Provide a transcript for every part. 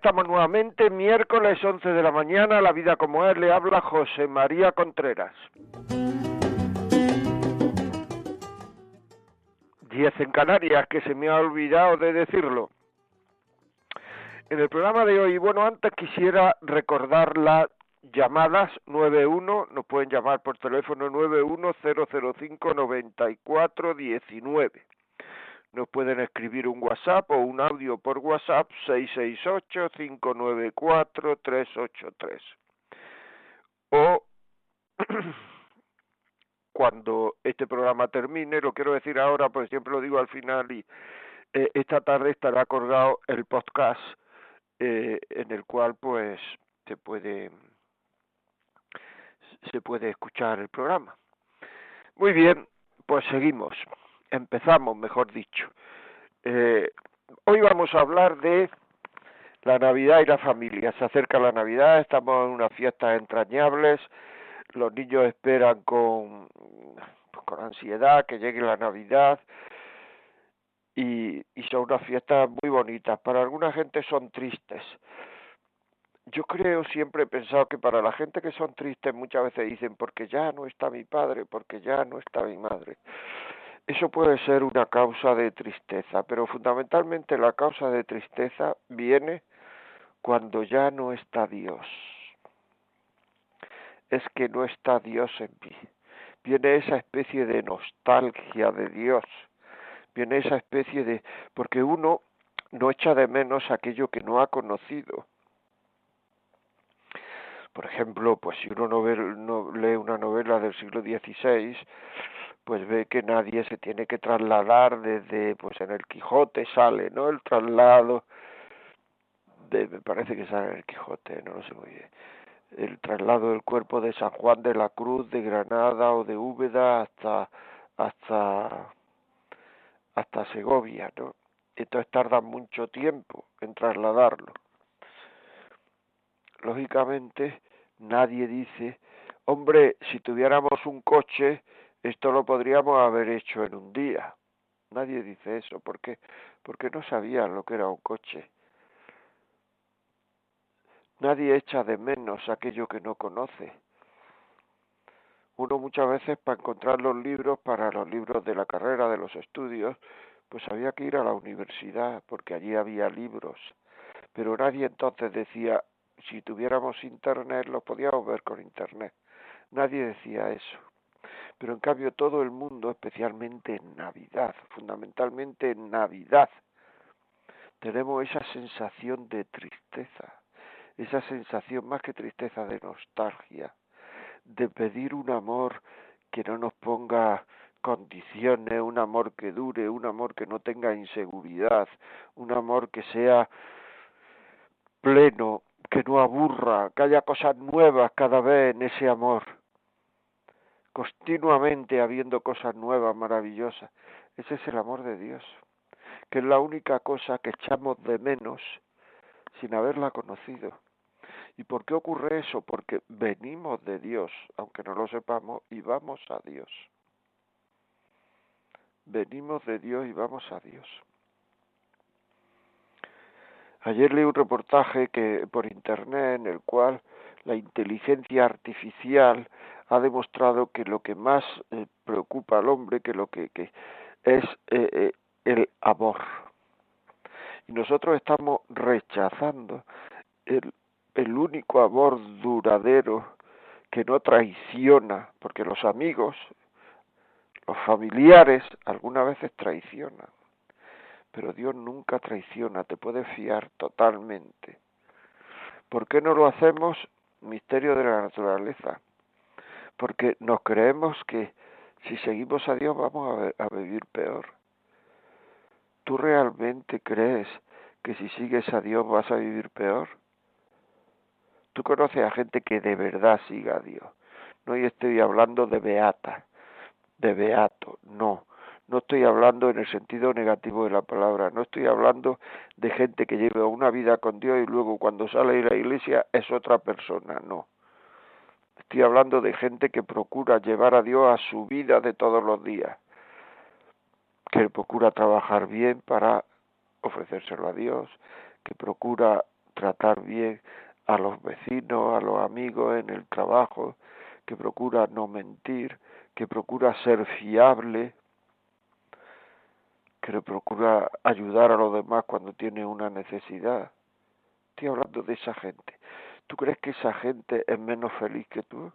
Estamos nuevamente, miércoles 11 de la mañana, la vida como es, le habla José María Contreras. Diez en Canarias, que se me ha olvidado de decirlo. En el programa de hoy, bueno, antes quisiera recordar las llamadas 91, nos pueden llamar por teléfono 910059419 nos pueden escribir un WhatsApp o un audio por WhatsApp 668-594-383. O cuando este programa termine, lo quiero decir ahora, pues siempre lo digo al final, y eh, esta tarde estará colgado el podcast eh, en el cual pues se puede se puede escuchar el programa. Muy bien, pues seguimos empezamos, mejor dicho. Eh, hoy vamos a hablar de la Navidad y la familia. Se acerca la Navidad, estamos en unas fiestas entrañables, los niños esperan con, con ansiedad que llegue la Navidad y, y son unas fiestas muy bonitas. Para alguna gente son tristes. Yo creo, siempre he pensado que para la gente que son tristes muchas veces dicen porque ya no está mi padre, porque ya no está mi madre. Eso puede ser una causa de tristeza, pero fundamentalmente la causa de tristeza viene cuando ya no está Dios. Es que no está Dios en mí. Viene esa especie de nostalgia de Dios. Viene esa especie de... porque uno no echa de menos aquello que no ha conocido. Por ejemplo, pues si uno no, lee una novela del siglo XVI, pues ve que nadie se tiene que trasladar desde, pues en el Quijote sale, ¿no? El traslado de, me parece que sale en el Quijote, no lo sé muy bien, el traslado del cuerpo de San Juan de la Cruz de Granada o de Úbeda hasta, hasta, hasta Segovia, ¿no? Entonces tarda mucho tiempo en trasladarlo. Lógicamente, nadie dice, hombre, si tuviéramos un coche, esto lo podríamos haber hecho en un día. Nadie dice eso. ¿Por qué? Porque no sabían lo que era un coche. Nadie echa de menos aquello que no conoce. Uno muchas veces para encontrar los libros, para los libros de la carrera, de los estudios, pues había que ir a la universidad porque allí había libros. Pero nadie entonces decía, si tuviéramos internet, lo podíamos ver con internet. Nadie decía eso pero en cambio todo el mundo, especialmente en Navidad, fundamentalmente en Navidad, tenemos esa sensación de tristeza, esa sensación más que tristeza de nostalgia, de pedir un amor que no nos ponga condiciones, un amor que dure, un amor que no tenga inseguridad, un amor que sea pleno, que no aburra, que haya cosas nuevas cada vez en ese amor continuamente habiendo cosas nuevas, maravillosas. Ese es el amor de Dios, que es la única cosa que echamos de menos sin haberla conocido. ¿Y por qué ocurre eso? Porque venimos de Dios, aunque no lo sepamos, y vamos a Dios. Venimos de Dios y vamos a Dios. Ayer leí un reportaje que por internet en el cual la inteligencia artificial ha demostrado que lo que más eh, preocupa al hombre, que lo que, que es eh, eh, el amor. Y nosotros estamos rechazando el, el único amor duradero que no traiciona, porque los amigos, los familiares, algunas veces traicionan, pero Dios nunca traiciona, te puede fiar totalmente. ¿Por qué no lo hacemos? Misterio de la naturaleza. Porque nos creemos que si seguimos a Dios vamos a, a vivir peor. ¿Tú realmente crees que si sigues a Dios vas a vivir peor? Tú conoces a gente que de verdad siga a Dios. No estoy hablando de beata, de beato, no. No estoy hablando en el sentido negativo de la palabra, no estoy hablando de gente que lleva una vida con Dios y luego cuando sale de la iglesia es otra persona, no. Estoy hablando de gente que procura llevar a Dios a su vida de todos los días, que procura trabajar bien para ofrecérselo a Dios, que procura tratar bien a los vecinos, a los amigos en el trabajo, que procura no mentir, que procura ser fiable, que le procura ayudar a los demás cuando tiene una necesidad. Estoy hablando de esa gente. ¿Tú crees que esa gente es menos feliz que tú?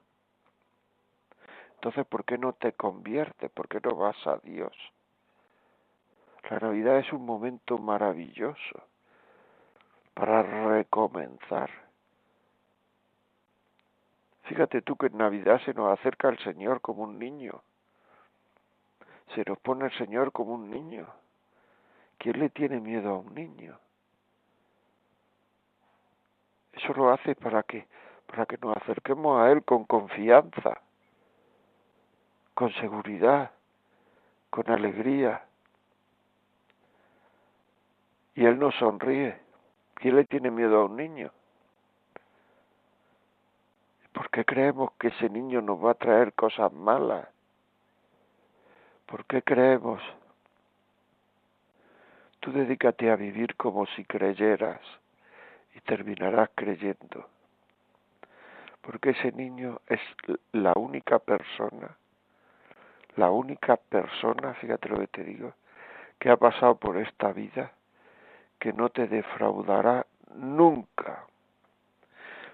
Entonces, ¿por qué no te conviertes? ¿Por qué no vas a Dios? La Navidad es un momento maravilloso para recomenzar. Fíjate tú que en Navidad se nos acerca el Señor como un niño. Se nos pone el Señor como un niño. ¿Quién le tiene miedo a un niño? Eso lo hace para que para que nos acerquemos a él con confianza, con seguridad, con alegría. Y él nos sonríe. ¿Quién le tiene miedo a un niño? ¿Por qué creemos que ese niño nos va a traer cosas malas? ¿Por qué creemos? Tú dedícate a vivir como si creyeras y terminarás creyendo. Porque ese niño es la única persona, la única persona, fíjate lo que te digo, que ha pasado por esta vida, que no te defraudará nunca.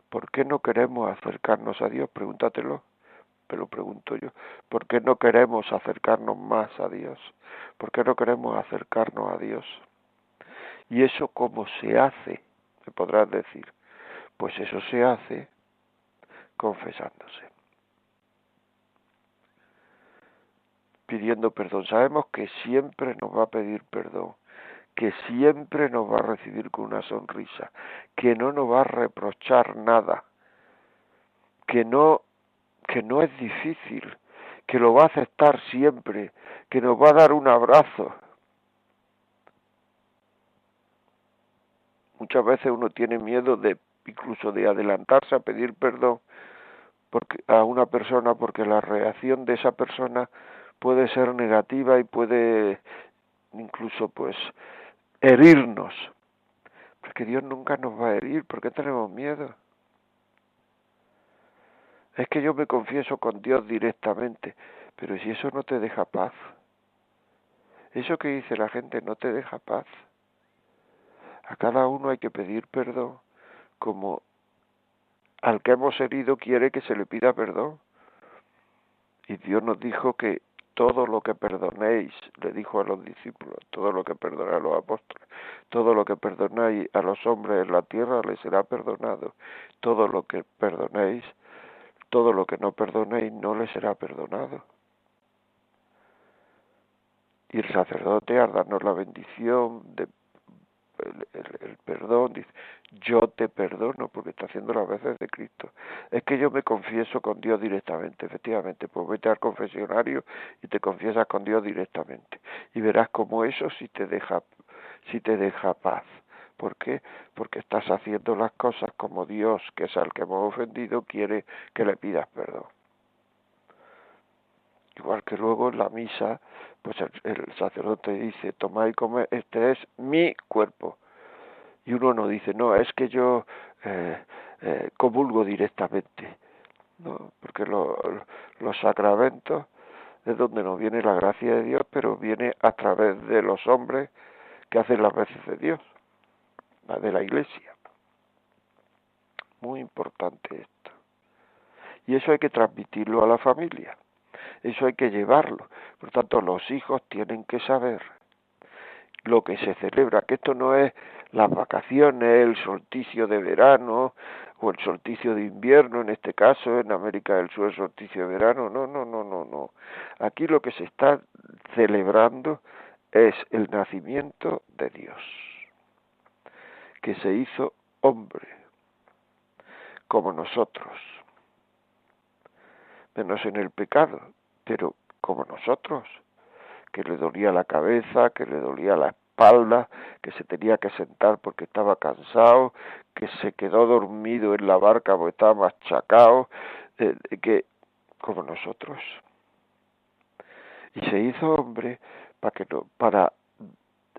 ¿Por qué no queremos acercarnos a Dios? Pregúntatelo, pero pregunto yo. ¿Por qué no queremos acercarnos más a Dios? ¿Por qué no queremos acercarnos a Dios? ¿Y eso cómo se hace? Me podrás decir. Pues eso se hace confesándose. Pidiendo perdón. Sabemos que siempre nos va a pedir perdón que siempre nos va a recibir con una sonrisa, que no nos va a reprochar nada, que no que no es difícil, que lo va a aceptar siempre, que nos va a dar un abrazo. Muchas veces uno tiene miedo de incluso de adelantarse a pedir perdón porque, a una persona porque la reacción de esa persona puede ser negativa y puede incluso pues herirnos. Porque Dios nunca nos va a herir, ¿por qué tenemos miedo? Es que yo me confieso con Dios directamente, pero si eso no te deja paz, eso que dice la gente no te deja paz. A cada uno hay que pedir perdón como al que hemos herido quiere que se le pida perdón. Y Dios nos dijo que todo lo que perdonéis, le dijo a los discípulos, todo lo que perdonéis a los apóstoles, todo lo que perdonéis a los hombres en la tierra les será perdonado, todo lo que perdonéis, todo lo que no perdonéis no les será perdonado. Y el sacerdote al darnos la bendición de el, perdón, dice, yo te perdono porque está haciendo las veces de Cristo. Es que yo me confieso con Dios directamente, efectivamente, pues vete al confesionario y te confiesas con Dios directamente. Y verás cómo eso sí te deja, si te deja paz. ¿Por qué? Porque estás haciendo las cosas como Dios, que es al que hemos ofendido, quiere que le pidas perdón. Igual que luego en la misa, pues el, sacerdote dice, toma y come, este es mi cuerpo. Y uno no dice, no, es que yo eh, eh, comulgo directamente. No, porque los sacramentos es donde nos viene la gracia de Dios, pero viene a través de los hombres que hacen las veces de Dios, de la iglesia. Muy importante esto. Y eso hay que transmitirlo a la familia. Eso hay que llevarlo. Por tanto, los hijos tienen que saber lo que se celebra, que esto no es las vacaciones, el solsticio de verano o el solsticio de invierno, en este caso en América del Sur el solsticio de verano, no, no, no, no, no. Aquí lo que se está celebrando es el nacimiento de Dios, que se hizo hombre, como nosotros, menos en el pecado, pero como nosotros, que le dolía la cabeza, que le dolía la espalda, que se tenía que sentar porque estaba cansado, que se quedó dormido en la barca porque estaba machacado, eh, que como nosotros. Y se hizo hombre para que no, para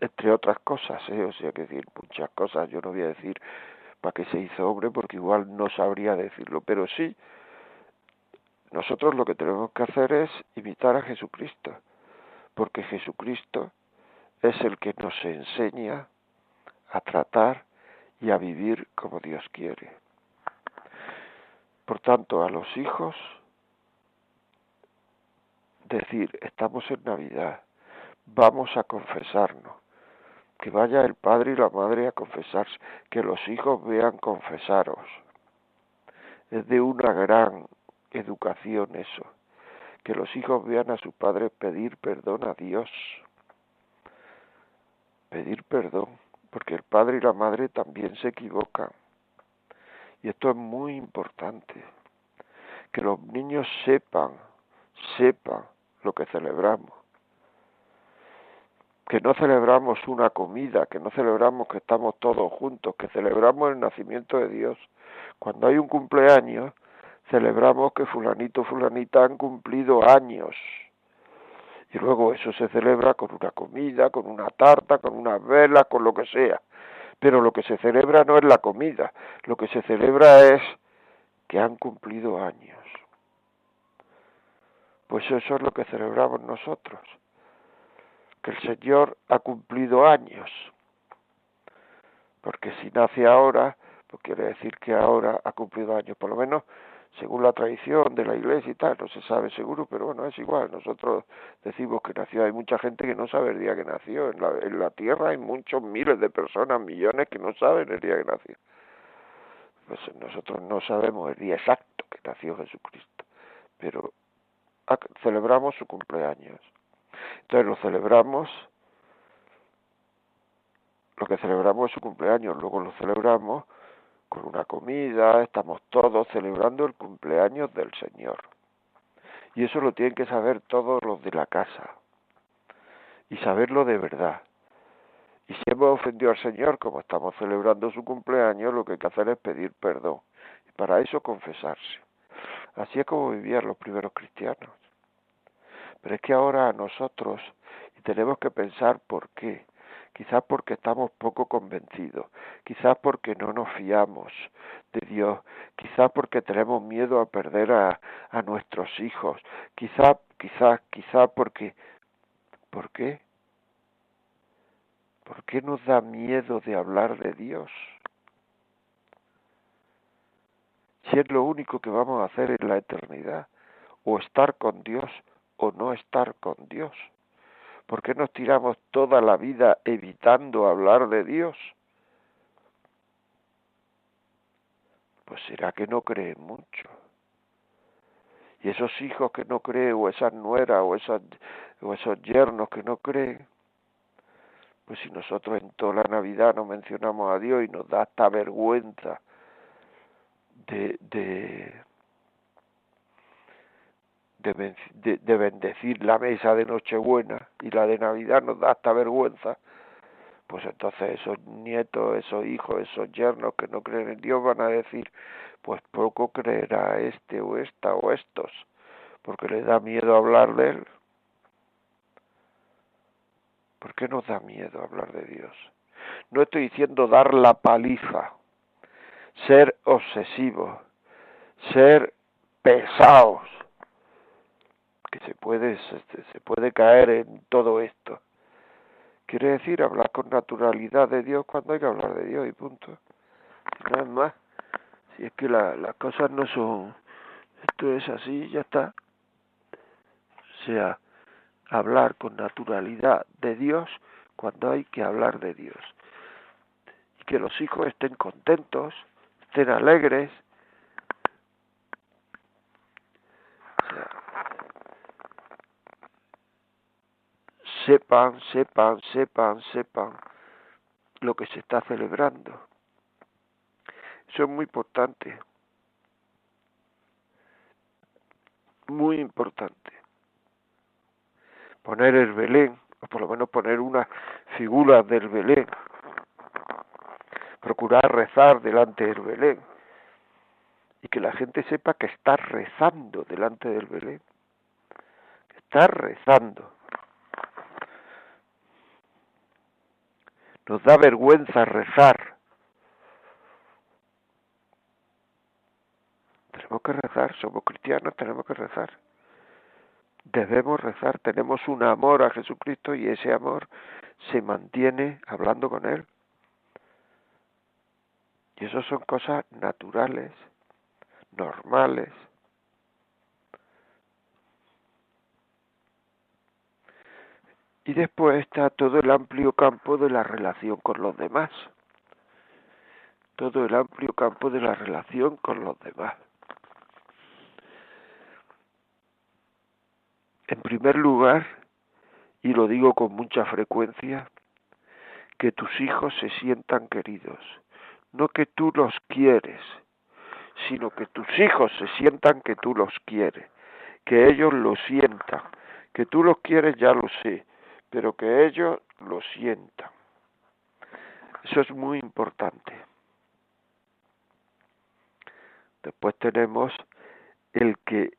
entre otras cosas, ¿eh? o sea que decir muchas cosas, yo no voy a decir para que se hizo hombre porque igual no sabría decirlo, pero sí nosotros lo que tenemos que hacer es imitar a Jesucristo, porque Jesucristo es el que nos enseña a tratar y a vivir como Dios quiere. Por tanto, a los hijos decir, estamos en Navidad, vamos a confesarnos, que vaya el padre y la madre a confesarse, que los hijos vean confesaros. Es de una gran educación eso, que los hijos vean a su padre pedir perdón a Dios pedir perdón, porque el padre y la madre también se equivocan. Y esto es muy importante, que los niños sepan, sepan lo que celebramos. Que no celebramos una comida, que no celebramos que estamos todos juntos, que celebramos el nacimiento de Dios. Cuando hay un cumpleaños, celebramos que fulanito, fulanita han cumplido años y luego eso se celebra con una comida, con una tarta, con unas velas, con lo que sea. Pero lo que se celebra no es la comida, lo que se celebra es que han cumplido años. Pues eso es lo que celebramos nosotros, que el Señor ha cumplido años. Porque si nace ahora, pues quiere decir que ahora ha cumplido años, por lo menos según la tradición de la iglesia y tal, no se sabe seguro, pero bueno, es igual. Nosotros decimos que nació, hay mucha gente que no sabe el día que nació. En la, en la tierra hay muchos miles de personas, millones que no saben el día que nació. Pues nosotros no sabemos el día exacto que nació Jesucristo, pero celebramos su cumpleaños. Entonces lo celebramos, lo que celebramos es su cumpleaños, luego lo celebramos con una comida, estamos todos celebrando el cumpleaños del Señor. Y eso lo tienen que saber todos los de la casa. Y saberlo de verdad. Y si hemos ofendido al Señor, como estamos celebrando su cumpleaños, lo que hay que hacer es pedir perdón. Y para eso confesarse. Así es como vivían los primeros cristianos. Pero es que ahora nosotros, tenemos que pensar por qué, quizás porque estamos poco convencidos, quizás porque no nos fiamos de Dios, quizás porque tenemos miedo a perder a, a nuestros hijos, quizás, quizás, quizás porque, ¿por qué? ¿Por qué nos da miedo de hablar de Dios? Si es lo único que vamos a hacer en la eternidad, o estar con Dios o no estar con Dios. ¿Por qué nos tiramos toda la vida evitando hablar de Dios? Pues será que no creen mucho. Y esos hijos que no creen, o esas nueras, o, esas, o esos yernos que no creen, pues si nosotros en toda la Navidad no mencionamos a Dios y nos da esta vergüenza de, de, de, bendecir la mesa de Nochebuena y la de Navidad nos da hasta vergüenza, pues entonces esos nietos, esos hijos, esos yernos que no creen en Dios van a decir, pues poco creerá este o esta o estos, porque les da miedo hablar de Él. ¿Por qué nos da miedo hablar de Dios? No estoy diciendo dar la paliza, ser obsesivos, ser pesados, que se puede, se puede caer en todo esto. Quiere decir hablar con naturalidad de Dios cuando hay que hablar de Dios y punto. Nada más. Si es que la, las cosas no son, esto es así, ya está. O sea, hablar con naturalidad de Dios cuando hay que hablar de Dios. Y que los hijos estén contentos, estén alegres. Sepan, sepan, sepan, sepan lo que se está celebrando. Eso es muy importante. Muy importante. Poner el Belén, o por lo menos poner una figura del Belén. Procurar rezar delante del Belén. Y que la gente sepa que está rezando delante del Belén. Que está rezando. Nos da vergüenza rezar. Tenemos que rezar, somos cristianos, tenemos que rezar. Debemos rezar, tenemos un amor a Jesucristo y ese amor se mantiene hablando con Él. Y eso son cosas naturales, normales. Y después está todo el amplio campo de la relación con los demás. Todo el amplio campo de la relación con los demás. En primer lugar, y lo digo con mucha frecuencia, que tus hijos se sientan queridos. No que tú los quieres, sino que tus hijos se sientan que tú los quieres, que ellos lo sientan, que tú los quieres ya lo sé, pero que ellos lo sientan. Eso es muy importante. Después tenemos el que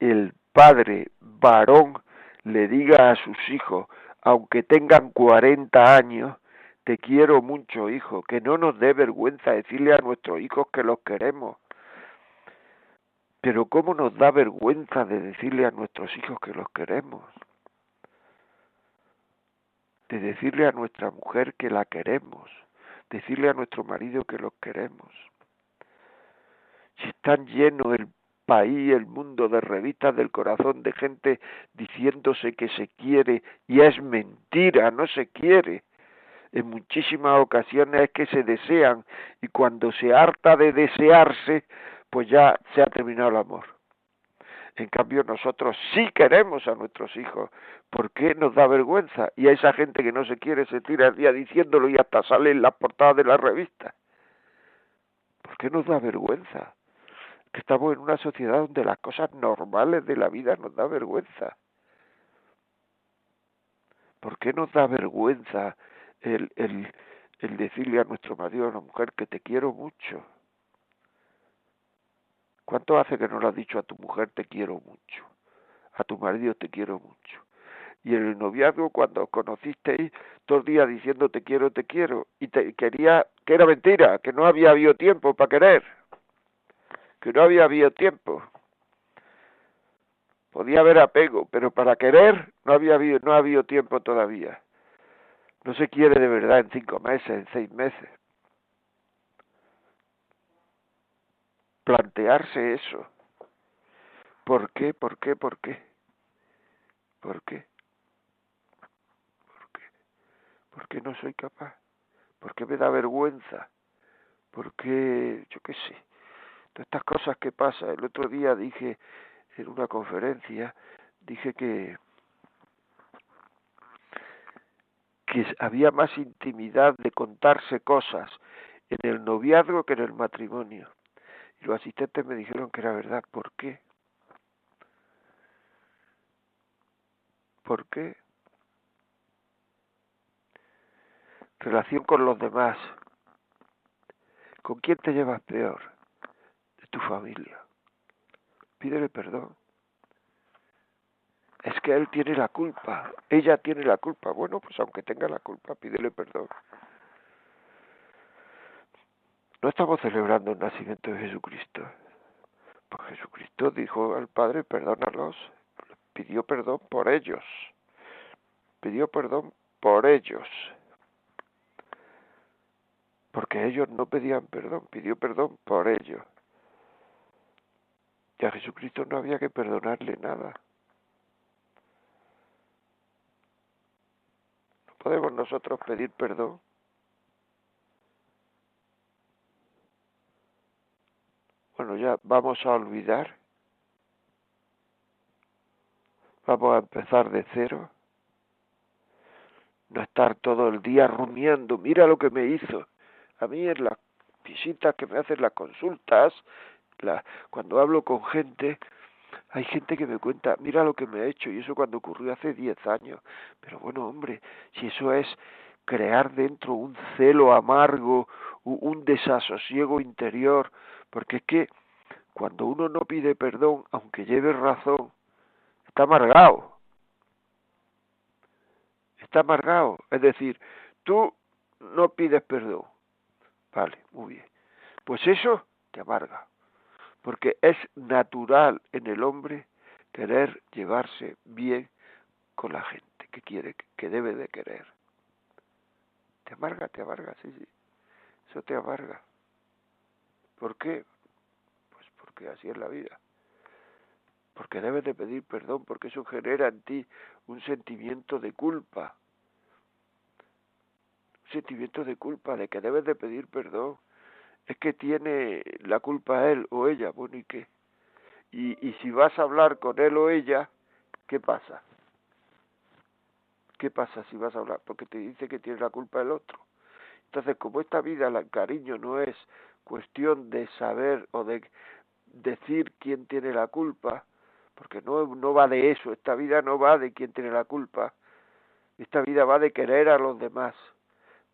el padre varón le diga a sus hijos, aunque tengan 40 años, te quiero mucho, hijo, que no nos dé vergüenza decirle a nuestros hijos que los queremos. Pero ¿cómo nos da vergüenza de decirle a nuestros hijos que los queremos? De decirle a nuestra mujer que la queremos, decirle a nuestro marido que los queremos. Si están lleno el país, el mundo de revistas del corazón de gente diciéndose que se quiere y es mentira, no se quiere. En muchísimas ocasiones es que se desean y cuando se harta de desearse, pues ya se ha terminado el amor. En cambio, nosotros sí queremos a nuestros hijos. ¿Por qué nos da vergüenza? Y a esa gente que no se quiere se tira el día diciéndolo y hasta sale en las portadas de la revista. ¿Por qué nos da vergüenza? Que estamos en una sociedad donde las cosas normales de la vida nos da vergüenza. ¿Por qué nos da vergüenza el, el, el decirle a nuestro marido o a la mujer que te quiero mucho? ¿Cuánto hace que no le has dicho a tu mujer te quiero mucho? A tu marido te quiero mucho. Y en el noviazgo, cuando os conocisteis, todo el día diciendo te quiero, te quiero, y te quería, que era mentira, que no había habido tiempo para querer, que no había habido tiempo. Podía haber apego, pero para querer no había habido, no ha habido tiempo todavía. No se quiere de verdad en cinco meses, en seis meses. Plantearse eso. ¿Por qué? ¿Por qué? ¿Por qué? ¿Por qué? ¿Por qué? ¿Por qué no soy capaz? ¿Por qué me da vergüenza? ¿Por qué? Yo qué sé. Todas estas cosas que pasan. El otro día dije en una conferencia, dije que que había más intimidad de contarse cosas en el noviazgo que en el matrimonio. Y los asistentes me dijeron que era verdad. ¿Por qué? ¿Por qué? Relación con los demás. ¿Con quién te llevas peor? De tu familia. Pídele perdón. Es que él tiene la culpa, ella tiene la culpa. Bueno, pues aunque tenga la culpa, pídele perdón. No estamos celebrando el nacimiento de Jesucristo. Pues Jesucristo dijo al Padre, perdónalos, pidió perdón por ellos, pidió perdón por ellos, porque ellos no pedían perdón, pidió perdón por ellos. Y a Jesucristo no había que perdonarle nada. podemos nosotros pedir perdón? Bueno, ya vamos a olvidar. Vamos a empezar de cero. No estar todo el día rumiando, mira lo que me hizo. A mí en las visitas que me hacen las consultas, la, cuando hablo con gente, hay gente que me cuenta, mira lo que me ha hecho, y eso cuando ocurrió hace diez años. Pero bueno, hombre, si eso es crear dentro un celo amargo, un desasosiego interior, porque es que cuando uno no pide perdón, aunque lleve razón, está amargado. Está amargado. Es decir, tú no pides perdón. Vale, muy bien. Pues eso te amarga porque es natural en el hombre querer llevarse bien con la gente que quiere, que debe de querer. Te amarga, te amarga, sí, sí. Eso te amarga. ¿Por qué? Pues porque así es la vida. Porque debes de pedir perdón, porque eso genera en ti un sentimiento de culpa. Un sentimiento de culpa, de que debes de pedir perdón es que tiene la culpa él o ella, bueno, ¿y qué? Y, y si vas a hablar con él o ella, ¿qué pasa? ¿Qué pasa si vas a hablar? Porque te dice que tiene la culpa el otro. Entonces, como esta vida, el cariño no es cuestión de saber o de decir quién tiene la culpa, porque no, no va de eso, esta vida no va de quién tiene la culpa, esta vida va de querer a los demás,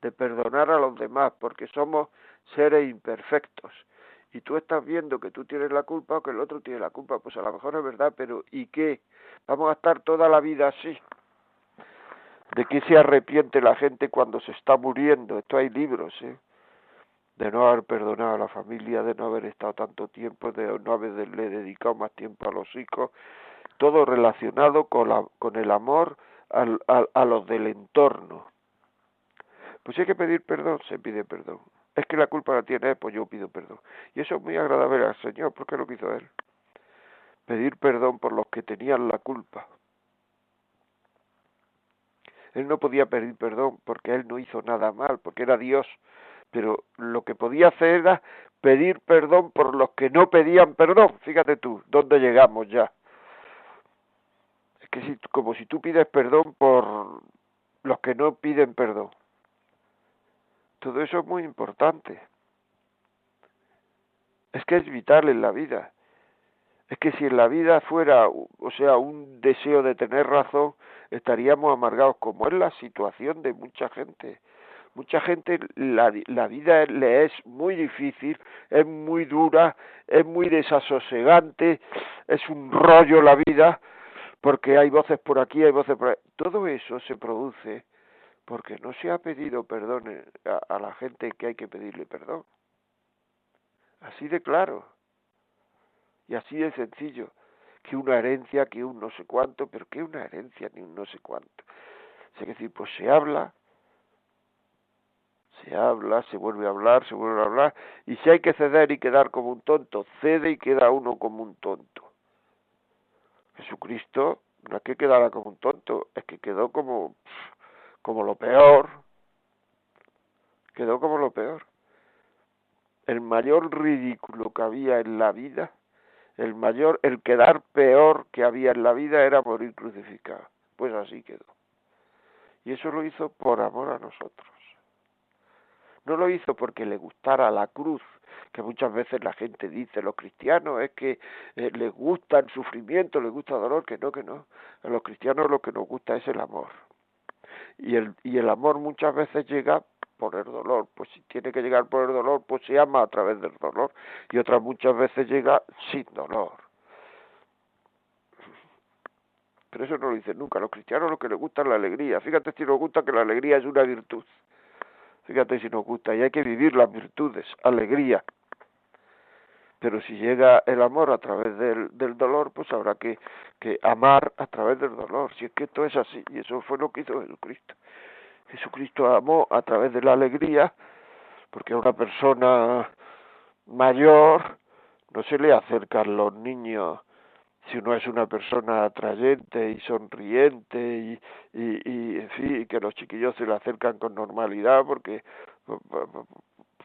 de perdonar a los demás, porque somos seres imperfectos. Y tú estás viendo que tú tienes la culpa o que el otro tiene la culpa, pues a lo mejor es verdad, pero ¿y qué? Vamos a estar toda la vida así. ¿De qué se arrepiente la gente cuando se está muriendo? Esto hay libros, ¿eh? De no haber perdonado a la familia, de no haber estado tanto tiempo, de no haberle dedicado más tiempo a los hijos, todo relacionado con, la, con el amor al, a los del entorno. Pues si hay que pedir perdón, se pide perdón. Es que la culpa la tiene él, pues yo pido perdón. Y eso es muy agradable al Señor, porque lo que hizo él. Pedir perdón por los que tenían la culpa. Él no podía pedir perdón porque él no hizo nada mal, porque era Dios. Pero lo que podía hacer era pedir perdón por los que no pedían perdón. Fíjate tú, ¿dónde llegamos ya? Es que si, como si tú pides perdón por los que no piden perdón. Todo eso es muy importante. Es que es vital en la vida. Es que si en la vida fuera, o sea, un deseo de tener razón, estaríamos amargados, como es la situación de mucha gente. Mucha gente, la, la vida le es muy difícil, es muy dura, es muy desasosegante, es un rollo la vida, porque hay voces por aquí, hay voces por ahí. Todo eso se produce porque no se ha pedido perdón a, la gente que hay que pedirle perdón. Así de claro. Y así de sencillo. Que una herencia, que un no sé cuánto, pero que una herencia ni un no sé cuánto. Es decir, pues se habla, se habla, se vuelve a hablar, se vuelve a hablar, y si hay que ceder y quedar como un tonto, cede y queda uno como un tonto. Jesucristo no es que quedara como un tonto, es que quedó como como lo peor, quedó como lo peor. El mayor ridículo que había en la vida, el mayor, el quedar peor que había en la vida era morir crucificado. Pues así quedó. Y eso lo hizo por amor a nosotros. No lo hizo porque le gustara la cruz, que muchas veces la gente dice, los cristianos es que eh, les gusta el sufrimiento, les gusta el dolor, que no, que no. A los cristianos lo que nos gusta es el amor y el, y el amor muchas veces llega por el dolor, pues si tiene que llegar por el dolor, pues se ama a través del dolor, y otras muchas veces llega sin dolor. Pero eso no lo dicen nunca. A los cristianos lo que les gusta es la alegría. Fíjate si nos gusta que la alegría es una virtud. Fíjate si nos gusta. Y hay que vivir las virtudes. Alegría, pero si llega el amor a través del, del dolor, pues habrá que, que amar a través del dolor. Si es que esto es así, y eso fue lo que hizo Jesucristo. Jesucristo amó a través de la alegría, porque a una persona mayor no se le acercan los niños si uno es una persona atrayente y sonriente y, y, y en que los chiquillos se le acercan con normalidad porque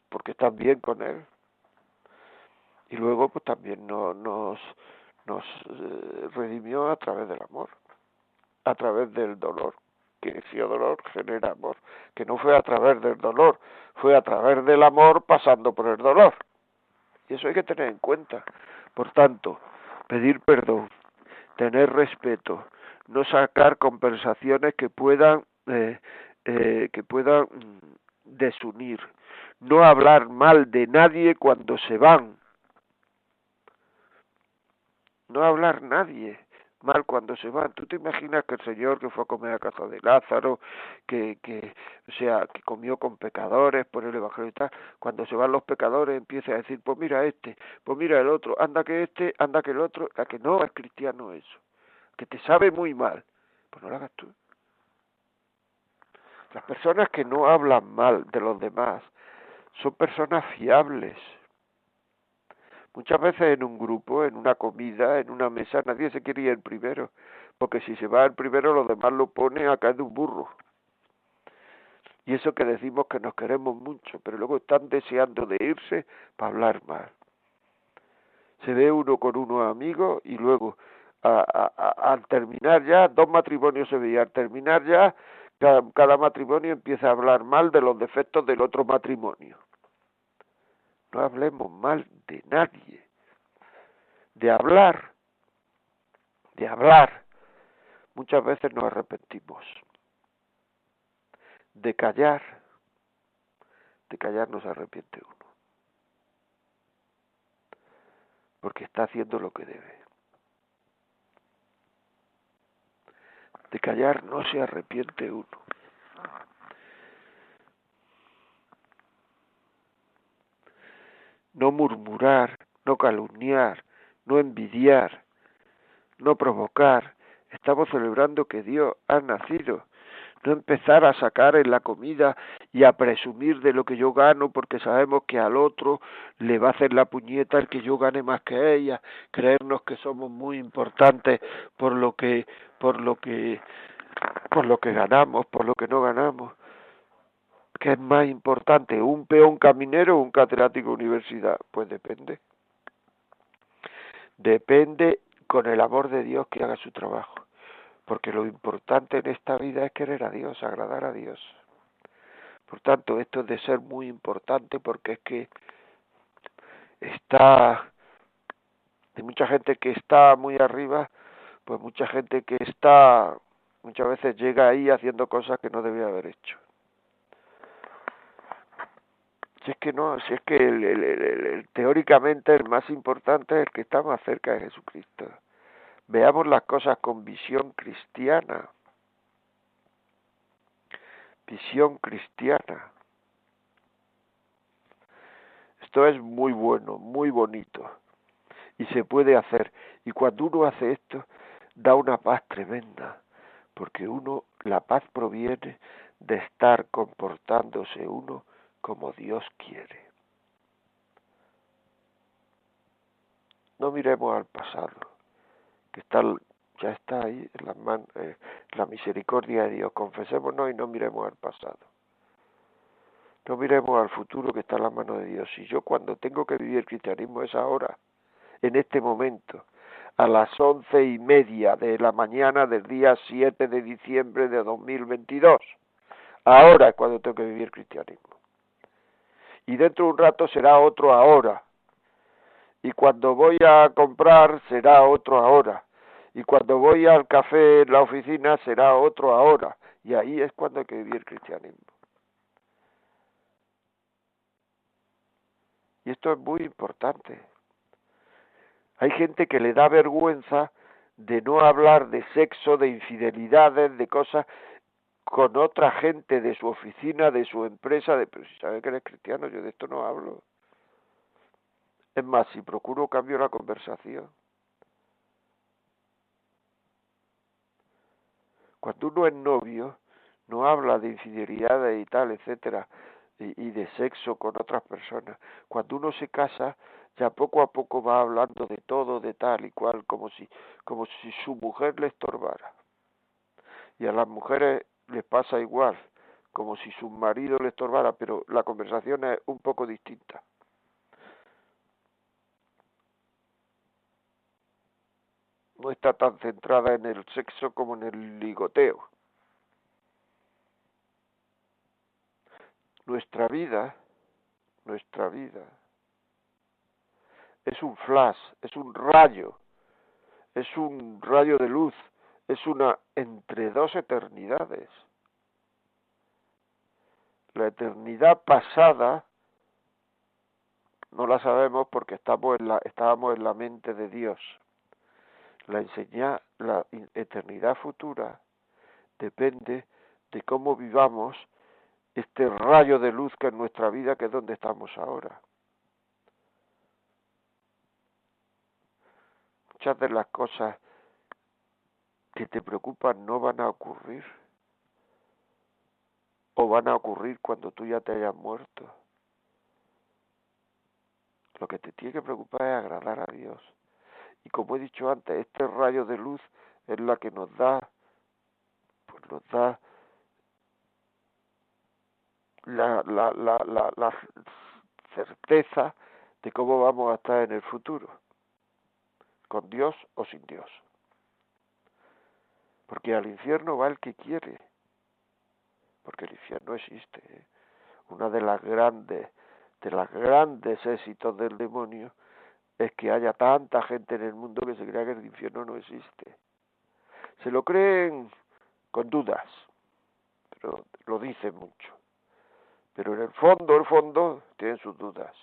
porque están bien con él. Y luego pues también no, nos nos eh, redimió a través del amor, a través del dolor, que el dolor genera amor, que no fue a través del dolor, fue a través del amor pasando por el dolor. Y eso hay que tener en cuenta. Por tanto, pedir perdón, tener respeto, no sacar conversaciones que puedan eh, eh, que puedan desunir, no hablar mal de nadie cuando se van, no hablar nadie mal cuando se van. ¿Tú te imaginas que el Señor que fue a comer a casa de Lázaro, que, que, o sea, que comió con pecadores por el Evangelio y tal, cuando se van los pecadores empieza a decir, pues mira este, pues mira el otro, anda que este, anda que el otro, a que no es cristiano eso, que te sabe muy mal, pues no lo hagas tú. Las personas que no hablan mal de los demás son personas fiables, Muchas veces en un grupo, en una comida, en una mesa, nadie se quiere ir primero, porque si se va el primero los demás lo ponen a caer de un burro. Y eso que decimos que nos queremos mucho, pero luego están deseando de irse para hablar mal. Se ve uno con unos amigos y luego al terminar ya, dos matrimonios se veían, al terminar ya, cada matrimonio empieza a hablar mal de los defectos del otro matrimonio. No hablemos mal de nadie. De hablar, de hablar, muchas veces nos arrepentimos. De callar, de callar nos arrepiente uno. Porque está haciendo lo que debe. De callar no se arrepiente uno. No murmurar, no calumniar, no envidiar, no provocar. Estamos celebrando que Dios ha nacido. No empezar a sacar en la comida y a presumir de lo que yo gano porque sabemos que al otro le va a hacer la puñeta el que yo gane más que ella, creernos que somos muy importantes por lo que por lo que por lo que ganamos, por lo que no ganamos. ¿Qué es más importante, un peón caminero o un catedrático de universidad? Pues depende. Depende con el amor de Dios que haga su trabajo. Porque lo importante en esta vida es querer a Dios, agradar a Dios. Por tanto, esto es de ser muy importante porque es que está, hay mucha gente que está muy arriba, pues mucha gente que está, muchas veces llega ahí haciendo cosas que no debía haber hecho. Es que no, si es que el, teóricamente el más importante es el que está más cerca de Jesucristo. Veamos las cosas con visión cristiana. Visión cristiana. Esto es muy bueno, muy bonito. Y se puede hacer. Y cuando uno hace esto, da una paz tremenda. Porque uno, la paz proviene de estar comportándose uno como Dios quiere. No miremos al pasado, que está, ya está ahí la, eh, la misericordia de Dios. Confesémonos y no miremos al pasado. No miremos al futuro que está en la mano de Dios. Y yo cuando tengo que vivir el cristianismo es ahora, en este momento, a las once y media de la mañana del día 7 de diciembre de 2022. Ahora es cuando tengo que vivir el cristianismo y dentro de un rato será otro ahora. Y cuando voy a comprar será otro ahora. Y cuando voy al café en la oficina será otro ahora. Y ahí es cuando hay que vivir el cristianismo. Y esto es muy importante. Hay gente que le da vergüenza de no hablar de sexo, de infidelidades, de cosas con otra gente de su oficina, de su empresa, de, pero si sabe que eres cristiano, yo de esto no hablo. Es más, si procuro cambio la conversación. Cuando uno es novio, no habla de infidelidades y tal, etcétera, y, y de sexo con otras personas. Cuando uno se casa, ya poco a poco va hablando de todo, de tal y cual, como si, como si su mujer le estorbara. Y a las mujeres les pasa igual, como si su marido le estorbara, pero la conversación es un poco distinta. No está tan centrada en el sexo como en el ligoteo. Nuestra vida, nuestra vida, es un flash, es un rayo, es un rayo de luz, es una entre dos eternidades. La eternidad pasada no la sabemos porque estamos en la, estábamos en la mente de Dios. La enseña la eternidad futura depende de cómo vivamos este rayo de luz que es nuestra vida, que es donde estamos ahora. Muchas de las cosas que te preocupan no van a ocurrir o van a ocurrir cuando tú ya te hayas muerto. Lo que te tiene que preocupar es agradar a Dios. Y como he dicho antes, este rayo de luz es la que nos da, pues nos da la, la, la, la, la certeza de cómo vamos a estar en el futuro, con Dios o sin Dios. Porque al infierno va el que quiere, porque el infierno existe. ¿eh? Una de las grandes, de las grandes éxitos del demonio es que haya tanta gente en el mundo que se crea que el infierno no existe. Se lo creen con dudas, pero lo dicen mucho. Pero en el fondo, el fondo, tienen sus dudas.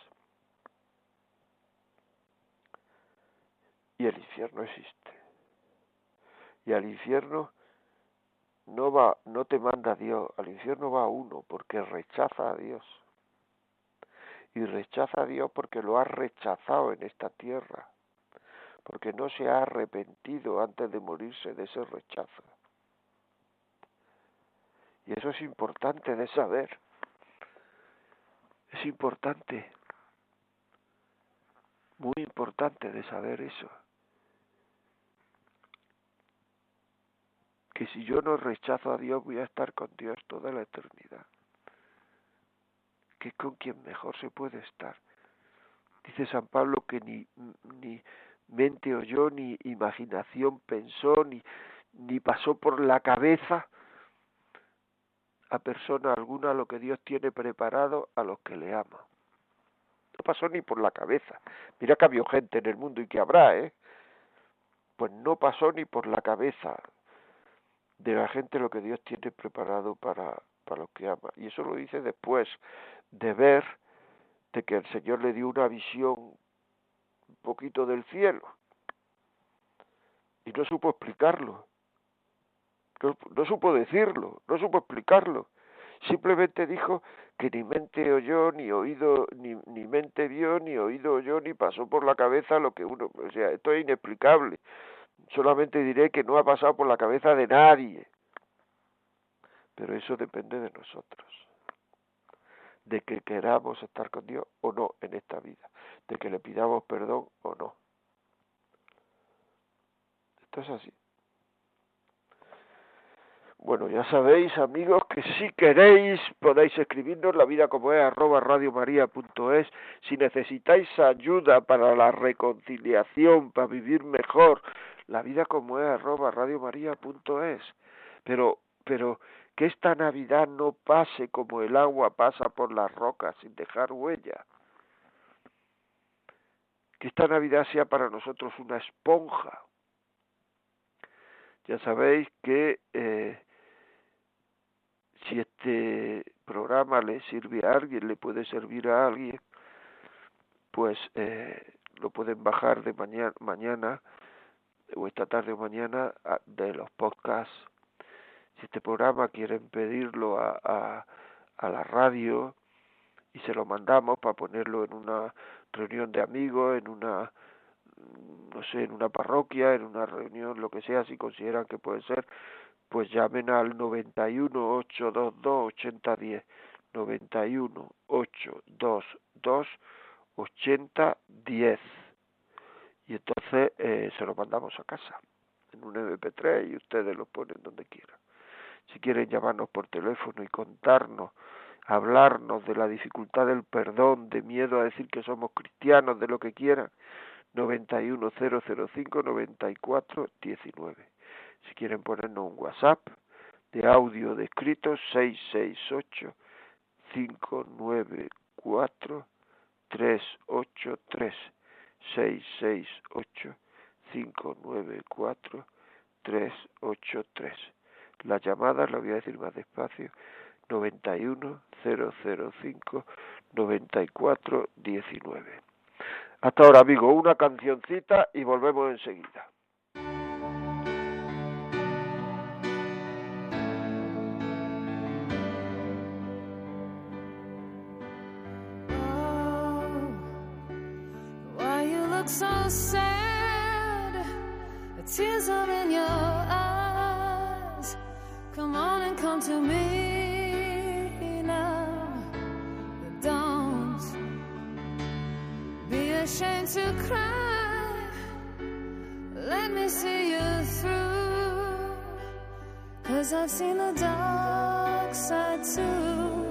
Y el infierno existe. Y al infierno no va, no te manda Dios, al infierno va uno porque rechaza a Dios. Y rechaza a Dios porque lo ha rechazado en esta tierra, porque no se ha arrepentido antes de morirse de ese rechazo. Y eso es importante de saber. Es importante, muy importante de saber eso. Que si yo no rechazo a Dios voy a estar con Dios toda la eternidad. Que con quien mejor se puede estar. Dice San Pablo que ni, ni mente oyó, ni imaginación pensó, ni, ni pasó por la cabeza a persona alguna lo que Dios tiene preparado a los que le aman. No pasó ni por la cabeza. Mira que había gente en el mundo y que habrá, ¿eh? Pues no pasó ni por la cabeza de la gente lo que Dios tiene preparado para, para los que ama. Y eso lo dice después de ver de que el Señor le dio una visión un poquito del cielo. Y no supo explicarlo. No, no supo decirlo, no supo explicarlo. Simplemente dijo que ni mente oyó, ni oído, ni, ni mente vio, ni oído oyó, ni pasó por la cabeza lo que uno... O sea, esto es inexplicable solamente diré que no ha pasado por la cabeza de nadie. Pero eso depende de nosotros. De que queramos estar con Dios o no en esta vida. De que le pidamos perdón o no. Esto es así. Bueno, ya sabéis, amigos, que si queréis podéis escribirnos la vida como es arroba radiomaria.es. Si necesitáis ayuda para la reconciliación, para vivir mejor, la vida como es arroba radiomaria.es. Pero, pero que esta Navidad no pase como el agua pasa por las rocas sin dejar huella. Que esta Navidad sea para nosotros una esponja. Ya sabéis que eh, si este programa le sirve a alguien, le puede servir a alguien, pues eh, lo pueden bajar de mañana, mañana o esta tarde o mañana de los podcasts. Si este programa quieren pedirlo a, a, la radio y se lo mandamos para ponerlo en una reunión de amigos, en una no sé, en una parroquia, en una reunión, lo que sea, si consideran que puede ser, pues llamen al 91 822 8010 91 822 8010 y entonces eh, se lo mandamos a casa en un MP3 y ustedes lo ponen donde quieran. Si quieren llamarnos por teléfono y contarnos, hablarnos de la dificultad del perdón, de miedo a decir que somos cristianos, de lo que quieran, 910059419. Si quieren ponernos un WhatsApp de audio de escrito 668 594 383 668 594 383. Llamada, la voy a decir más despacio, 91 005 94 19. Hasta ahora, amigo, una cancioncita y volvemos enseguida. so sad. Come to me now. Don't be ashamed to cry. Let me see you through. Cause I've seen the dark side too.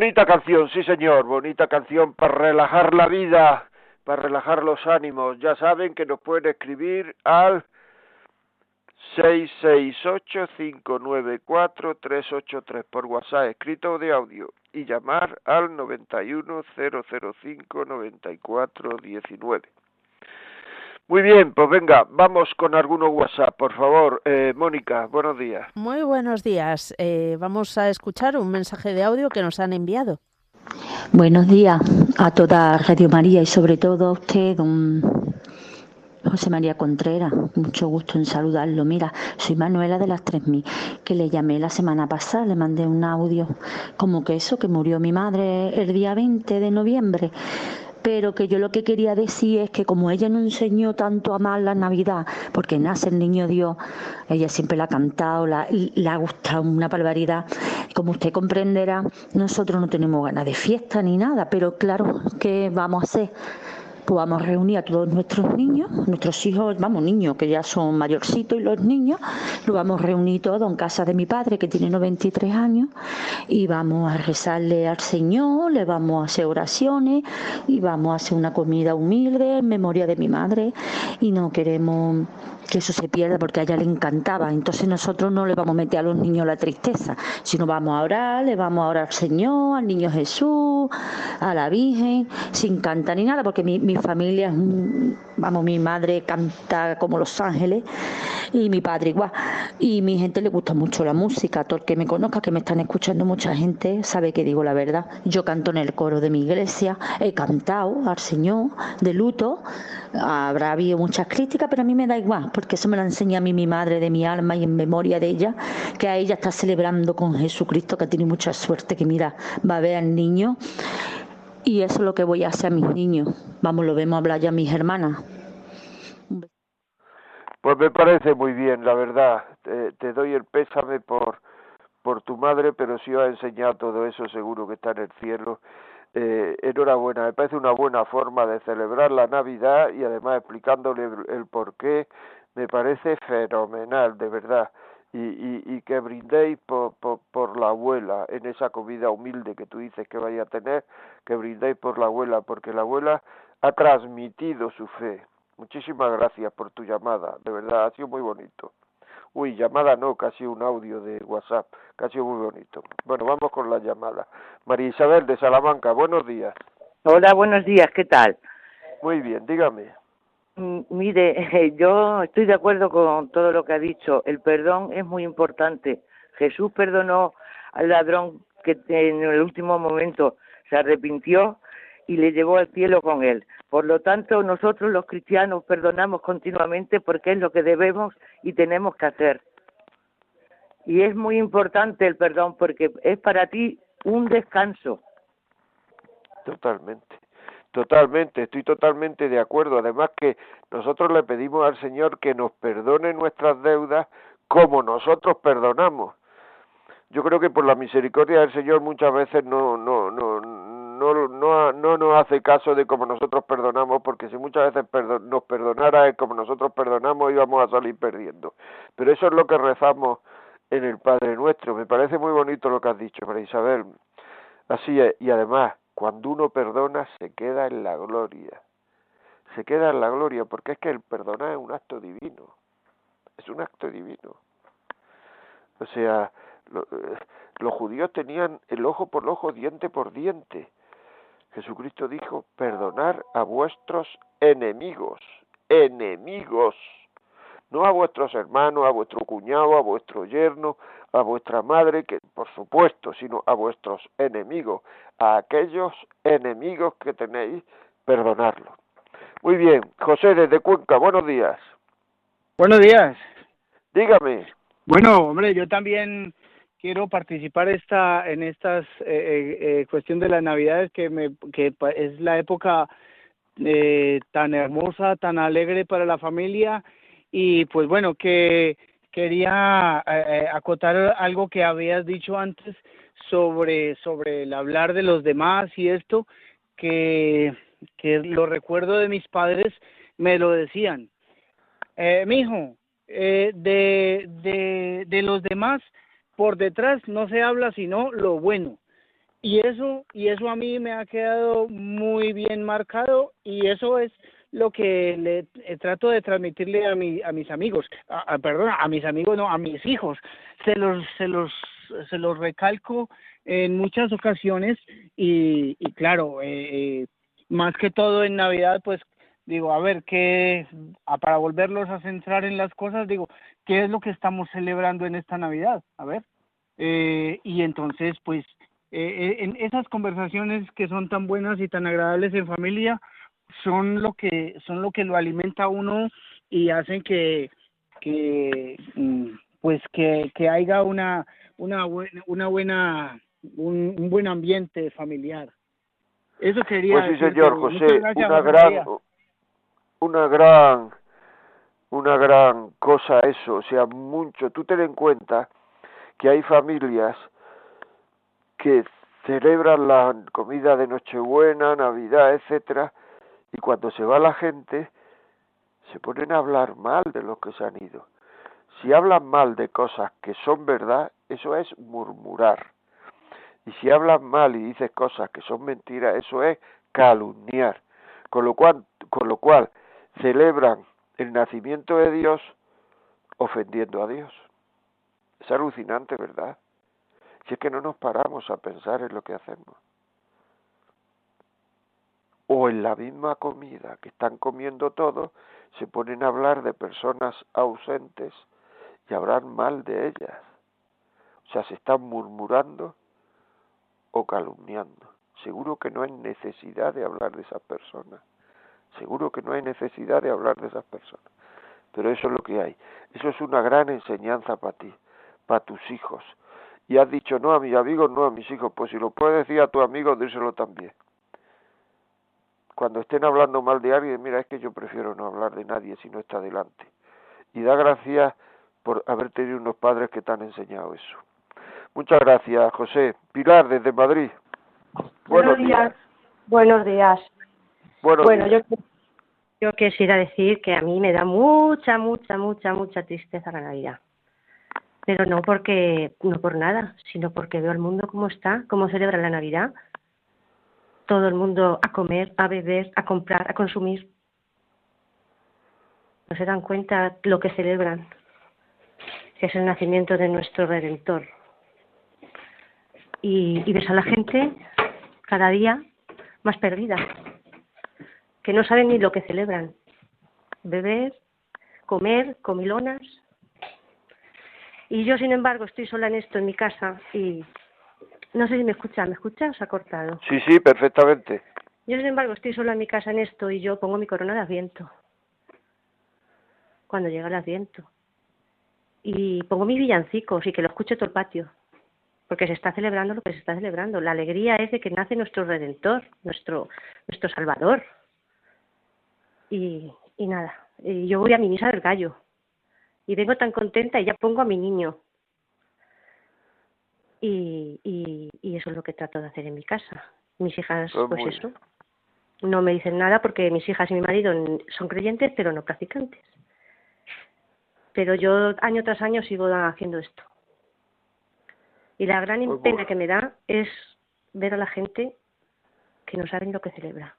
Bonita canción, sí señor, bonita canción para relajar la vida, para relajar los ánimos. Ya saben que nos pueden escribir al 668-594-383 por WhatsApp, escrito de audio, y llamar al 91005-9419. Muy bien, pues venga, vamos con algunos WhatsApp, por favor. Eh, Mónica, buenos días. Muy buenos días. Eh, vamos a escuchar un mensaje de audio que nos han enviado. Buenos días a toda Radio María y sobre todo a usted, don José María Contreras. Mucho gusto en saludarlo. Mira, soy Manuela de las 3000, que le llamé la semana pasada, le mandé un audio como que eso, que murió mi madre el día 20 de noviembre pero que yo lo que quería decir es que como ella no enseñó tanto a amar la Navidad, porque nace el niño Dios, ella siempre la ha cantado, la, le ha gustado una barbaridad, como usted comprenderá, nosotros no tenemos ganas de fiesta ni nada, pero claro, ¿qué vamos a hacer? Pues vamos a reunir a todos nuestros niños, nuestros hijos, vamos, niños que ya son mayorcitos y los niños, lo vamos a reunir todos en casa de mi padre que tiene 93 años y vamos a rezarle al Señor, le vamos a hacer oraciones y vamos a hacer una comida humilde en memoria de mi madre y no queremos que eso se pierda porque a ella le encantaba. Entonces nosotros no le vamos a meter a los niños la tristeza, sino vamos a orar, le vamos a orar al Señor, al niño Jesús, a la Virgen, sin cantar ni nada, porque mi, mi familia es, vamos, mi madre canta como los ángeles y mi padre igual. Y mi gente le gusta mucho la música, todo el que me conozca, que me están escuchando mucha gente, sabe que digo la verdad. Yo canto en el coro de mi iglesia, he cantado al Señor de luto, habrá habido muchas críticas, pero a mí me da igual, porque eso me lo enseña a mí mi madre de mi alma y en memoria de ella, que a ella está celebrando con Jesucristo, que tiene mucha suerte, que mira, va a ver al niño. Y eso es lo que voy a hacer a mis niños. Vamos, lo vemos hablar ya a mis hermanas. Pues me parece muy bien, la verdad. Te, te doy el pésame por, por tu madre, pero si os ha enseñado todo eso, seguro que está en el cielo. Eh, enhorabuena, me parece una buena forma de celebrar la Navidad y además explicándole el, el por qué, me parece fenomenal, de verdad. Y, y, y que brindéis por, por, por la abuela en esa comida humilde que tú dices que vaya a tener, que brindéis por la abuela, porque la abuela ha transmitido su fe. Muchísimas gracias por tu llamada, de verdad, ha sido muy bonito. Uy, llamada no, casi un audio de WhatsApp, casi muy bonito. Bueno, vamos con la llamada. María Isabel de Salamanca, buenos días. Hola, buenos días, ¿qué tal? Muy bien, dígame. Mm, Mire, yo estoy de acuerdo con todo lo que ha dicho. El perdón es muy importante. Jesús perdonó al ladrón que en el último momento se arrepintió y le llevó al cielo con él. Por lo tanto, nosotros los cristianos perdonamos continuamente porque es lo que debemos y tenemos que hacer. Y es muy importante el perdón porque es para ti un descanso. Totalmente, totalmente, estoy totalmente de acuerdo. Además que nosotros le pedimos al Señor que nos perdone nuestras deudas como nosotros perdonamos. Yo creo que por la misericordia del Señor muchas veces no no no no no, no nos hace caso de como nosotros perdonamos, porque si muchas veces nos perdonara como nosotros perdonamos íbamos a salir perdiendo. Pero eso es lo que rezamos en el Padre Nuestro. Me parece muy bonito lo que has dicho, María Isabel. Así es, y además, cuando uno perdona se queda en la gloria. Se queda en la gloria, porque es que el perdonar es un acto divino. Es un acto divino. O sea, eh, los judíos tenían el ojo por ojo, diente por diente. Jesucristo dijo, perdonar a vuestros enemigos, enemigos, no a vuestros hermanos, a vuestro cuñado, a vuestro yerno, a vuestra madre, que por supuesto, sino a vuestros enemigos, a aquellos enemigos que tenéis, perdonarlos. Muy bien, José desde Cuenca, buenos días. Buenos días. Dígame. Bueno, hombre, yo también quiero participar esta en estas eh, eh, cuestión de las navidades que me que es la época eh, tan hermosa tan alegre para la familia. Y pues bueno que quería eh, acotar algo que habías dicho antes sobre sobre el hablar de los demás y esto que que lo recuerdo de mis padres me lo decían. Eh, mijo eh, de de de los demás por detrás no se habla sino lo bueno. Y eso y eso a mí me ha quedado muy bien marcado y eso es lo que le eh, trato de transmitirle a mi a mis amigos perdón a mis amigos no a mis hijos. Se los se los se los recalco en muchas ocasiones y, y claro eh, eh, más que todo en navidad pues digo a ver qué a, para volverlos a centrar en las cosas digo qué es lo que estamos celebrando en esta navidad a ver eh, y entonces pues eh, en esas conversaciones que son tan buenas y tan agradables en familia son lo que son lo que lo alimenta a uno y hacen que que pues que que haya una una buena una buena un, un buen ambiente familiar eso quería pues sí señor José gracias, una José gran María. una gran una gran cosa eso o sea mucho tú ten en cuenta que hay familias que celebran la comida de Nochebuena, Navidad, etcétera, y cuando se va la gente se ponen a hablar mal de los que se han ido. Si hablan mal de cosas que son verdad, eso es murmurar. Y si hablan mal y dices cosas que son mentiras, eso es calumniar. Con lo cual, con lo cual celebran el nacimiento de Dios ofendiendo a Dios. Es alucinante, ¿verdad? Si es que no nos paramos a pensar en lo que hacemos. o en la misma comida que están comiendo todos, se ponen a hablar de personas ausentes y hablan mal de ellas. O sea, se están murmurando o calumniando. Seguro que no hay necesidad de hablar de esas personas. Seguro que no hay necesidad de hablar de esas personas. Pero eso es lo que hay. Eso es una gran enseñanza para ti, para tus hijos. Y has dicho no a mis amigos, no a mis hijos. Pues si lo puedes decir a tu amigo, díselo también. Cuando estén hablando mal de alguien, mira, es que yo prefiero no hablar de nadie si no está delante. Y da gracias por haber tenido unos padres que te han enseñado eso. Muchas gracias, José. Pilar, desde Madrid. Buenos, días. Buenos días. Bueno, yo yo quisiera decir que a mí me da mucha, mucha, mucha, mucha tristeza la Navidad. Pero no porque, no por nada, sino porque veo el mundo como está, cómo celebra la Navidad. Todo el mundo a comer, a beber, a comprar, a consumir. No se dan cuenta lo que celebran, que es el nacimiento de nuestro Redentor. Y, y ves a la gente cada día más perdida que no saben ni lo que celebran. Beber, comer, comilonas. Y yo, sin embargo, estoy sola en esto en mi casa y no sé si me escucha, ¿me escucha o se ha cortado? Sí, sí, perfectamente. Yo, sin embargo, estoy sola en mi casa en esto y yo pongo mi corona de asiento cuando llega el asiento. Y pongo mis villancicos y que lo escuche todo el patio, porque se está celebrando lo que se está celebrando. La alegría es de que nace nuestro Redentor, nuestro, nuestro Salvador, y, y nada, y yo voy a mi misa del gallo y vengo tan contenta y ya pongo a mi niño. Y, y, y eso es lo que trato de hacer en mi casa. Mis hijas, pues, pues eso, no me dicen nada porque mis hijas y mi marido son creyentes pero no practicantes. Pero yo año tras año sigo haciendo esto. Y la gran pues pena que me da es ver a la gente que no saben lo que celebra.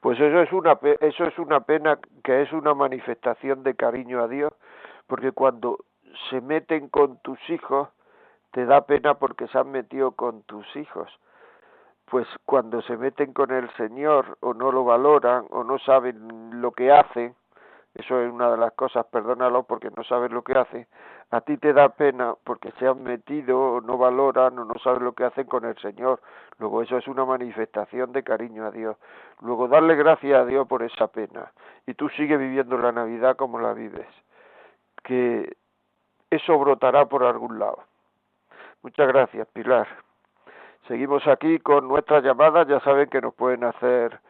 Pues eso es una eso es una pena que es una manifestación de cariño a Dios, porque cuando se meten con tus hijos te da pena porque se han metido con tus hijos. Pues cuando se meten con el Señor o no lo valoran o no saben lo que hacen, eso es una de las cosas, perdónalo porque no sabes lo que hace, a ti te da pena porque se han metido no valoran o no saben lo que hacen con el Señor. Luego eso es una manifestación de cariño a Dios. Luego darle gracias a Dios por esa pena. Y tú sigues viviendo la Navidad como la vives. Que eso brotará por algún lado. Muchas gracias, Pilar. Seguimos aquí con nuestras llamadas. Ya saben que nos pueden hacer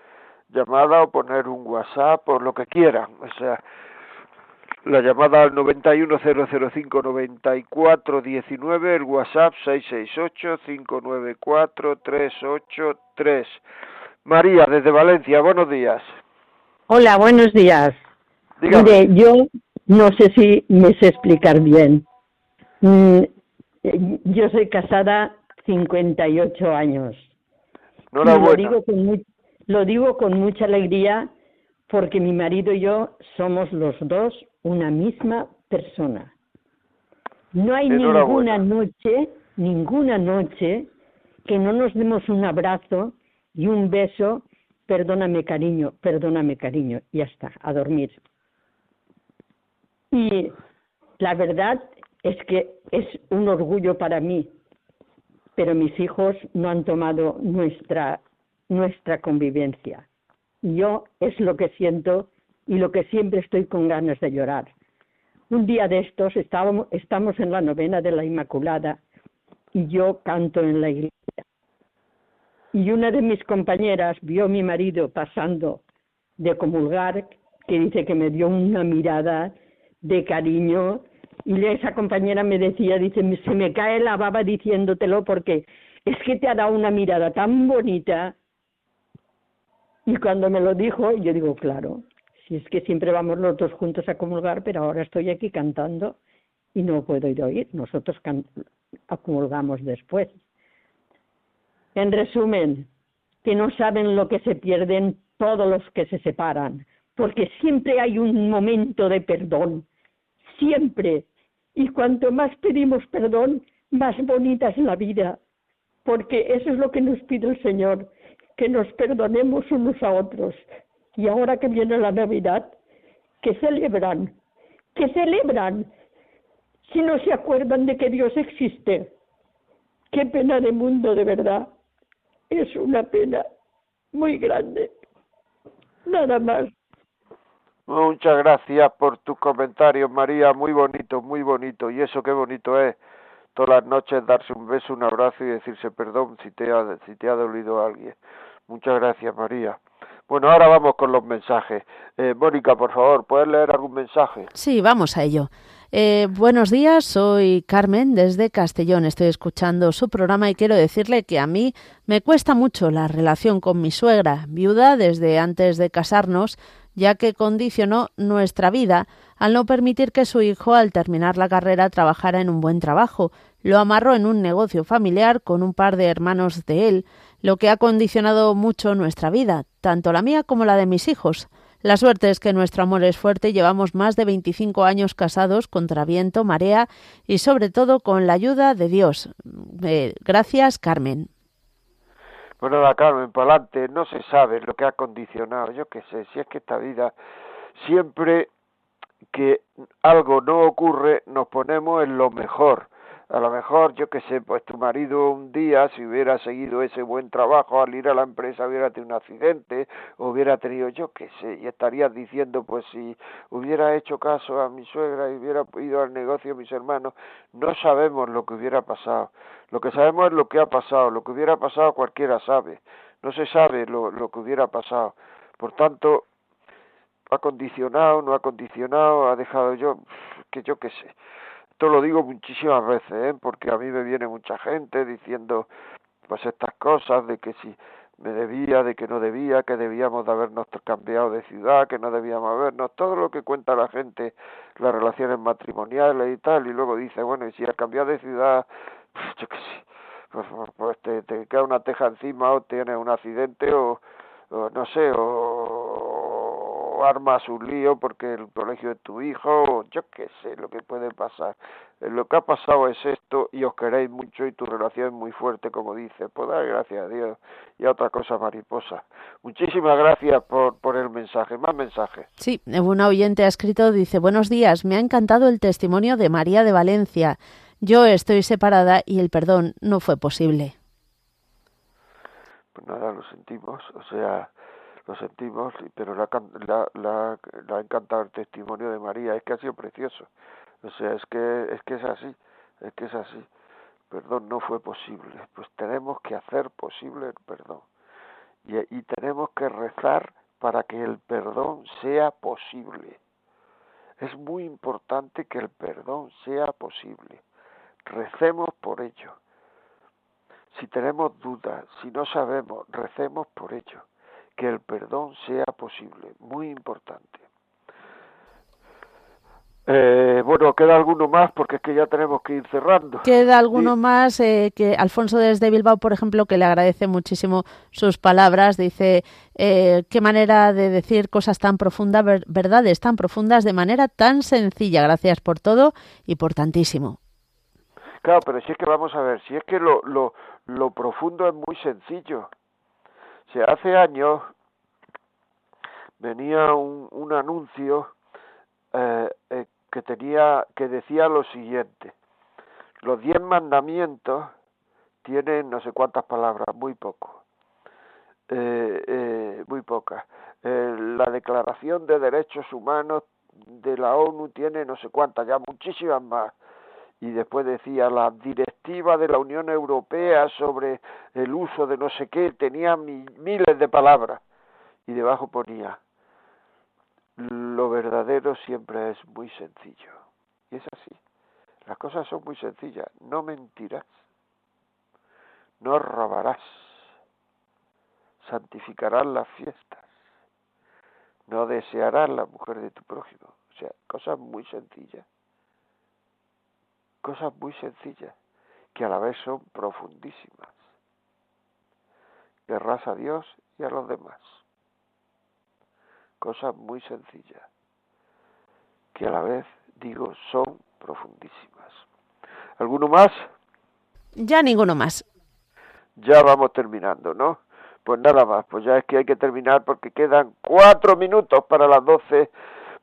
llamada o poner un WhatsApp o lo que quieran. O sea, la llamada al 910059419, el WhatsApp 668-594-383. María, desde Valencia, buenos días. Hola, buenos días. Mire, yo no sé si me sé explicar bien. Mm, yo soy casada 58 años. Enhorabuena. Lo digo con, lo digo con mucha alegría porque mi marido y yo somos los dos una misma persona. No hay ninguna noche, ninguna noche que no nos demos un abrazo y un beso, perdóname cariño, perdóname cariño, y ya está, a dormir. Y la verdad es que es un orgullo para mí, pero mis hijos no han tomado nuestra nuestra convivencia. Yo es lo que siento y lo que siempre estoy con ganas de llorar. Un día de estos estábamos, estamos en la novena de la Inmaculada y yo canto en la iglesia. Y una de mis compañeras vio a mi marido pasando de comulgar, que dice que me dio una mirada de cariño y esa compañera me decía, dice, se me cae la baba diciéndotelo porque es que te ha dado una mirada tan bonita y cuando me lo dijo, yo digo, claro, si es que siempre vamos los dos juntos a comulgar, pero ahora estoy aquí cantando y no puedo ir a oír, nosotros comulgamos después. En resumen, que no saben lo que se pierden todos los que se separan, porque siempre hay un momento de perdón, siempre. Y cuanto más pedimos perdón, más bonita es la vida. porque eso es lo que nos pide el Señor, que nos perdonemos unos a otros. Y ahora que viene la Navidad, que celebran, que celebran, si no se acuerdan de que Dios existe. Qué pena de mundo, de verdad. Es una pena muy grande. Nada más. Muchas gracias por tus comentarios, María. Muy bonito, muy bonito. Y eso qué bonito es. Todas las noches darse un beso, un abrazo y decirse perdón si te ha, si te ha dolido a alguien. Muchas gracias, María. Bueno, ahora vamos con los mensajes. Eh, Mónica, por favor, ¿puedes leer algún mensaje? Sí, vamos a ello. Eh, buenos días, soy Carmen desde Castellón. Estoy escuchando su programa y quiero decirle que a mí me cuesta mucho la relación con mi suegra, viuda desde antes de casarnos, ya que condicionó nuestra vida al no permitir que su hijo, al terminar la carrera, trabajara en un buen trabajo. Lo amarró en un negocio familiar con un par de hermanos de él, lo que ha condicionado mucho nuestra vida, tanto la mía como la de mis hijos. La suerte es que nuestro amor es fuerte llevamos más de 25 años casados contra viento, marea y sobre todo con la ayuda de Dios. Eh, gracias, Carmen. Bueno, la Carmen, para adelante, no se sabe lo que ha condicionado. Yo qué sé, si es que esta vida siempre que algo no ocurre nos ponemos en lo mejor a lo mejor, yo qué sé, pues tu marido un día, si hubiera seguido ese buen trabajo al ir a la empresa, hubiera tenido un accidente, hubiera tenido, yo qué sé, y estarías diciendo, pues si hubiera hecho caso a mi suegra y hubiera ido al negocio mis hermanos, no sabemos lo que hubiera pasado. Lo que sabemos es lo que ha pasado, lo que hubiera pasado cualquiera sabe, no se sabe lo, lo que hubiera pasado. Por tanto, ha condicionado, no ha condicionado, ha dejado yo, que yo qué sé esto lo digo muchísimas veces, ¿eh? porque a mí me viene mucha gente diciendo pues estas cosas de que si me debía, de que no debía, que debíamos de habernos cambiado de ciudad, que no debíamos habernos, todo lo que cuenta la gente, las relaciones matrimoniales y tal, y luego dice, bueno, y si has cambiado de ciudad, yo qué sé, pues, pues te, te queda una teja encima o tienes un accidente o no sé, o armas un lío porque el colegio de tu hijo, yo qué sé lo que puede pasar. Eh, lo que ha pasado es esto y os queréis mucho y tu relación es muy fuerte, como dice. Pues dar gracias a Dios y a otra cosa mariposa. Muchísimas gracias por, por el mensaje. Más mensajes. Sí, una oyente ha escrito, dice, buenos días, me ha encantado el testimonio de María de Valencia. Yo estoy separada y el perdón no fue posible. Pues nada, lo sentimos. O sea, lo sentimos, pero la, ha encantado el testimonio de María, es que ha sido precioso. O sea, es que, es que es así, es que es así. Perdón no fue posible, pues tenemos que hacer posible el perdón. Y, y tenemos que rezar para que el perdón sea posible. Es muy importante que el perdón sea posible. Recemos por ello. Si tenemos dudas, si no sabemos, recemos por ello que el perdón sea posible, muy importante. Eh, bueno, queda alguno más porque es que ya tenemos que ir cerrando. Queda alguno más eh, que Alfonso desde Bilbao, por ejemplo, que le agradece muchísimo sus palabras. Dice, eh, qué manera de decir cosas tan profundas, verdades tan profundas de manera tan sencilla. Gracias por todo y por tantísimo. Claro, pero si es que vamos a ver, si es que lo, lo, lo profundo es muy sencillo hace años venía un, un anuncio eh, eh, que tenía que decía lo siguiente: los diez mandamientos tienen no sé cuántas palabras, muy poco, eh, muy pocas. la Declaración de Derechos Humanos de la ONU tiene no sé cuántas, ya muchísimas más y después decía la directiva de la Unión Europea sobre el uso de no sé qué, tenía miles de palabras y debajo ponía lo verdadero siempre es muy sencillo. Y es así. Las cosas son muy sencillas. No mentirás. No robarás. Santificarás las fiestas. No desearás la mujer de tu prójimo. O sea, cosas muy sencillas cosas muy sencillas que a la vez son profundísimas. Querrás a Dios y a los demás. Cosas muy sencillas que a la vez, digo, son profundísimas. ¿Alguno más? Ya ninguno más. ya vamos terminando, ¿no? Pues nada más, pues ya es que hay que terminar porque quedan cuatro minutos para las doce.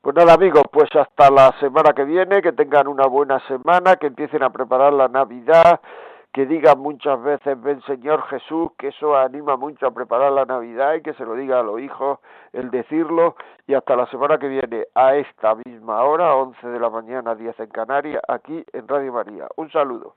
Pues nada amigos, pues hasta la semana que viene, que tengan una buena semana, que empiecen a preparar la Navidad, que digan muchas veces, ven Señor Jesús, que eso anima mucho a preparar la Navidad y que se lo diga a los hijos el decirlo. Y hasta la semana que viene, a esta misma hora, 11 de la mañana, 10 en Canarias, aquí en Radio María. Un saludo.